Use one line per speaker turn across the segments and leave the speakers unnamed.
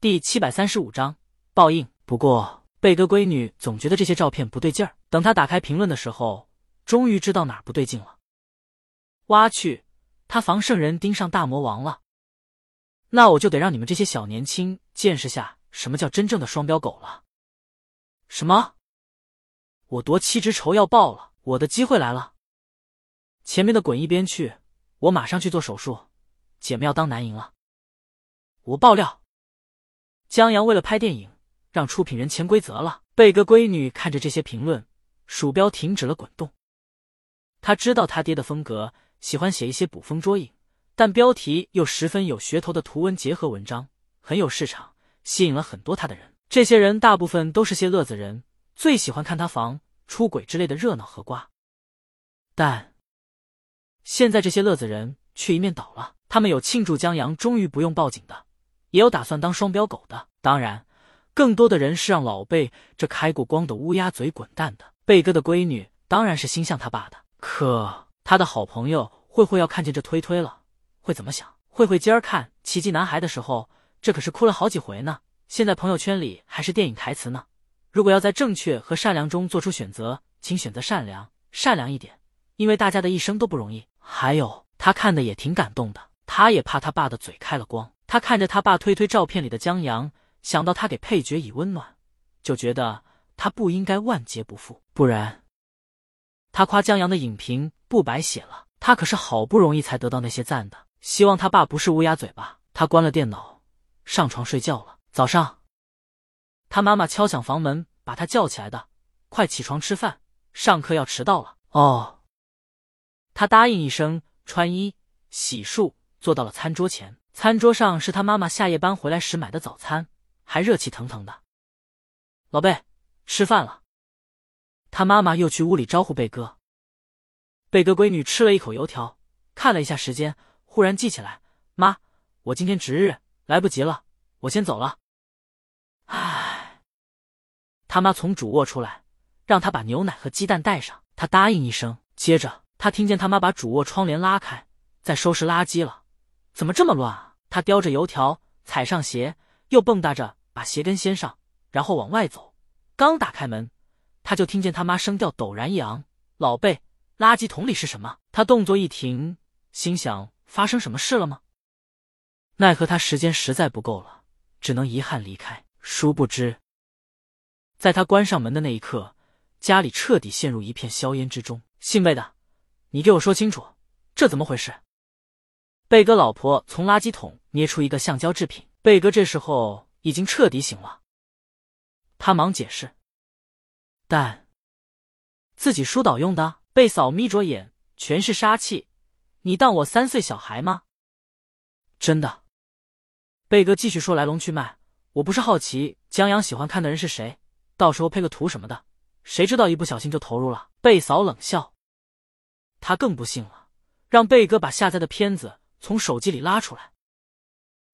第七百三十五章报应。不过贝哥闺女总觉得这些照片不对劲儿。等她打开评论的时候，终于知道哪儿不对劲了。挖去，他防圣人盯上大魔王了。那我就得让你们这些小年轻见识下什么叫真正的双标狗了。什么？我夺妻之仇要报了，我的机会来了。前面的滚一边去，我马上去做手术。姐妹要当男淫了。我爆料，江阳为了拍电影，让出品人潜规则了。贝哥闺女看着这些评论，鼠标停止了滚动。他知道他爹的风格，喜欢写一些捕风捉影，但标题又十分有噱头的图文结合文章，很有市场，吸引了很多他的人。这些人大部分都是些乐子人，最喜欢看他房出轨之类的热闹和瓜。但现在这些乐子人却一面倒了，他们有庆祝江阳终于不用报警的，也有打算当双标狗的，当然，更多的人是让老贝这开过光的乌鸦嘴滚蛋的。贝哥的闺女当然是心向他爸的，可他的好朋友慧慧要看见这推推了，会怎么想？慧慧今儿看《奇迹男孩》的时候，这可是哭了好几回呢。现在朋友圈里还是电影台词呢。如果要在正确和善良中做出选择，请选择善良，善良一点，因为大家的一生都不容易。还有，他看的也挺感动的，他也怕他爸的嘴开了光。他看着他爸推推照片里的江阳，想到他给配角以温暖，就觉得他不应该万劫不复，不然他夸江阳的影评不白写了。他可是好不容易才得到那些赞的，希望他爸不是乌鸦嘴吧。他关了电脑，上床睡觉了。早上，他妈妈敲响房门，把他叫起来的。快起床吃饭，上课要迟到了。哦，他答应一声，穿衣洗漱，坐到了餐桌前。餐桌上是他妈妈下夜班回来时买的早餐，还热气腾腾的。老贝，吃饭了。他妈妈又去屋里招呼贝哥。贝哥闺女吃了一口油条，看了一下时间，忽然记起来：妈，我今天值日，来不及了。我先走了。唉，他妈从主卧出来，让他把牛奶和鸡蛋带上。他答应一声，接着他听见他妈把主卧窗帘拉开，在收拾垃圾了。怎么这么乱啊？他叼着油条，踩上鞋，又蹦跶着把鞋跟掀上，然后往外走。刚打开门，他就听见他妈声调陡然一昂：“老贝，垃圾桶里是什么？”他动作一停，心想：发生什么事了吗？奈何他时间实在不够了。只能遗憾离开。殊不知，在他关上门的那一刻，家里彻底陷入一片硝烟之中。姓贝的，你给我说清楚，这怎么回事？贝哥老婆从垃圾桶捏出一个橡胶制品。贝哥这时候已经彻底醒了，他忙解释：“但自己疏导用的。”贝嫂眯着眼，全是杀气：“你当我三岁小孩吗？真的。”贝哥继续说来龙去脉，我不是好奇江阳喜欢看的人是谁，到时候配个图什么的，谁知道一不小心就投入了。贝嫂冷笑，他更不信了，让贝哥把下载的片子从手机里拉出来。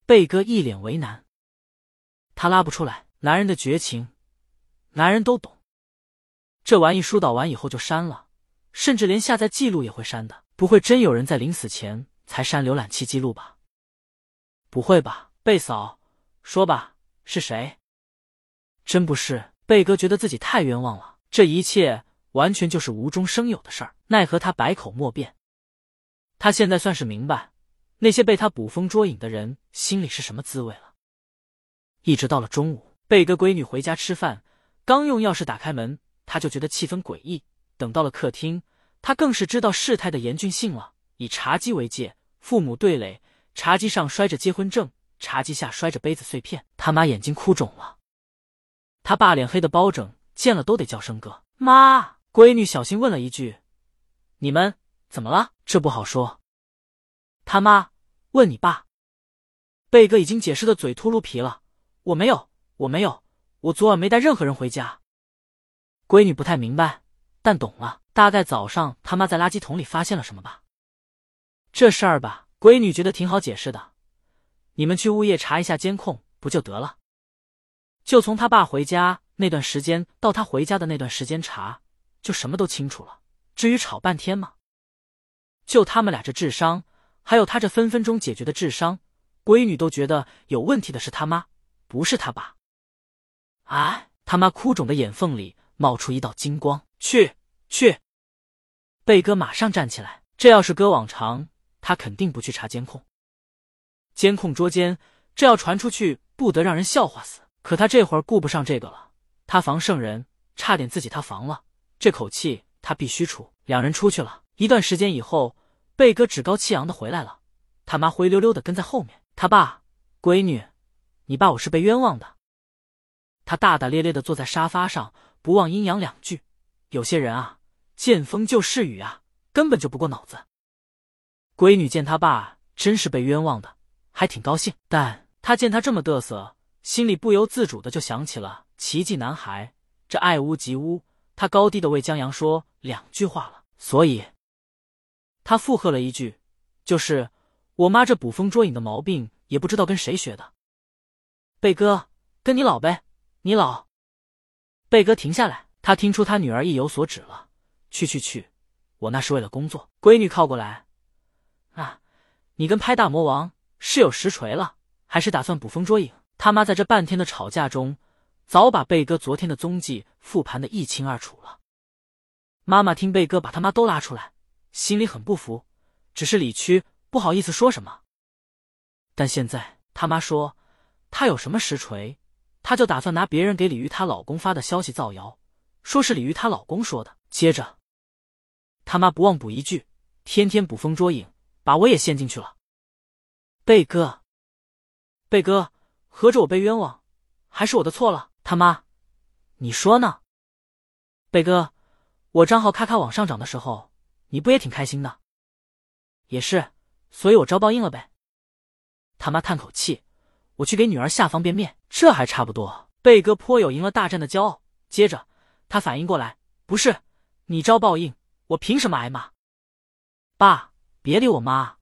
贝哥一脸为难，他拉不出来，男人的绝情，男人都懂。这玩意疏导完以后就删了，甚至连下载记录也会删的，不会真有人在临死前才删浏览器记录吧？不会吧？贝嫂，说吧，是谁？真不是，贝哥觉得自己太冤枉了，这一切完全就是无中生有的事儿。奈何他百口莫辩。他现在算是明白，那些被他捕风捉影的人心里是什么滋味了。一直到了中午，贝哥闺女回家吃饭，刚用钥匙打开门，他就觉得气氛诡异。等到了客厅，他更是知道事态的严峻性了。以茶几为界，父母对垒，茶几上摔着结婚证。茶几下摔着杯子碎片，他妈眼睛哭肿了，他爸脸黑的包拯，见了都得叫声哥。妈，闺女小心问了一句：“你们怎么了？”这不好说。他妈问你爸，贝哥已经解释的嘴秃噜皮了。我没有，我没有，我昨晚没带任何人回家。闺女不太明白，但懂了，大概早上他妈在垃圾桶里发现了什么吧。这事儿吧，闺女觉得挺好解释的。你们去物业查一下监控，不就得了？就从他爸回家那段时间到他回家的那段时间查，就什么都清楚了。至于吵半天吗，就他们俩这智商，还有他这分分钟解决的智商，闺女都觉得有问题的是他妈，不是他爸。啊，他妈哭肿的眼缝里冒出一道金光。去去！贝哥马上站起来。这要是搁往常，他肯定不去查监控。监控捉奸，这要传出去，不得让人笑话死。可他这会儿顾不上这个了。他防圣人，差点自己他防了，这口气他必须出。两人出去了一段时间以后，贝哥趾高气扬的回来了，他妈灰溜溜的跟在后面。他爸，闺女，你爸我是被冤枉的。他大大咧咧的坐在沙发上，不忘阴阳两句。有些人啊，见风就是雨啊，根本就不过脑子。闺女见他爸真是被冤枉的，还挺高兴。但他见他这么嘚瑟，心里不由自主的就想起了奇迹男孩这爱屋及乌，他高低的为江阳说两句话了，所以他附和了一句，就是我妈这捕风捉影的毛病，也不知道跟谁学的。贝哥，跟你老呗，你老。贝哥停下来。他听出他女儿意有所指了，去去去，我那是为了工作。闺女靠过来，啊，你跟拍大魔王是有实锤了，还是打算捕风捉影？他妈在这半天的吵架中，早把贝哥昨天的踪迹复盘的一清二楚了。妈妈听贝哥把他妈都拉出来，心里很不服，只是理屈，不好意思说什么。但现在他妈说他有什么实锤，他就打算拿别人给李玉她老公发的消息造谣。说是李鱼她老公说的。接着，他妈不忘补一句：“天天捕风捉影，把我也陷进去了。”贝哥，贝哥，合着我被冤枉，还是我的错了？他妈，你说呢？贝哥，我账号咔咔往上涨的时候，你不也挺开心的？也是，所以我招报应了呗。他妈叹口气：“我去给女儿下方便面，这还差不多。”贝哥颇有赢了大战的骄傲。接着。他反应过来，不是你招报应，我凭什么挨骂？爸，别理我妈。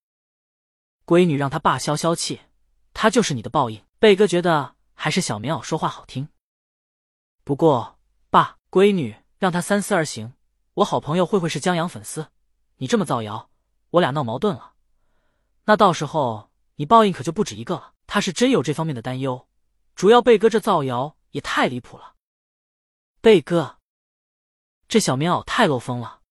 闺女让他爸消消气，他就是你的报应。贝哥觉得还是小棉袄说话好听。不过，爸，闺女让他三思而行。我好朋友慧慧是江阳粉丝，你这么造谣，我俩闹矛盾了，那到时候你报应可就不止一个了。他是真有这方面的担忧，主要贝哥这造谣也太离谱了。贝哥。这小棉袄太漏风了。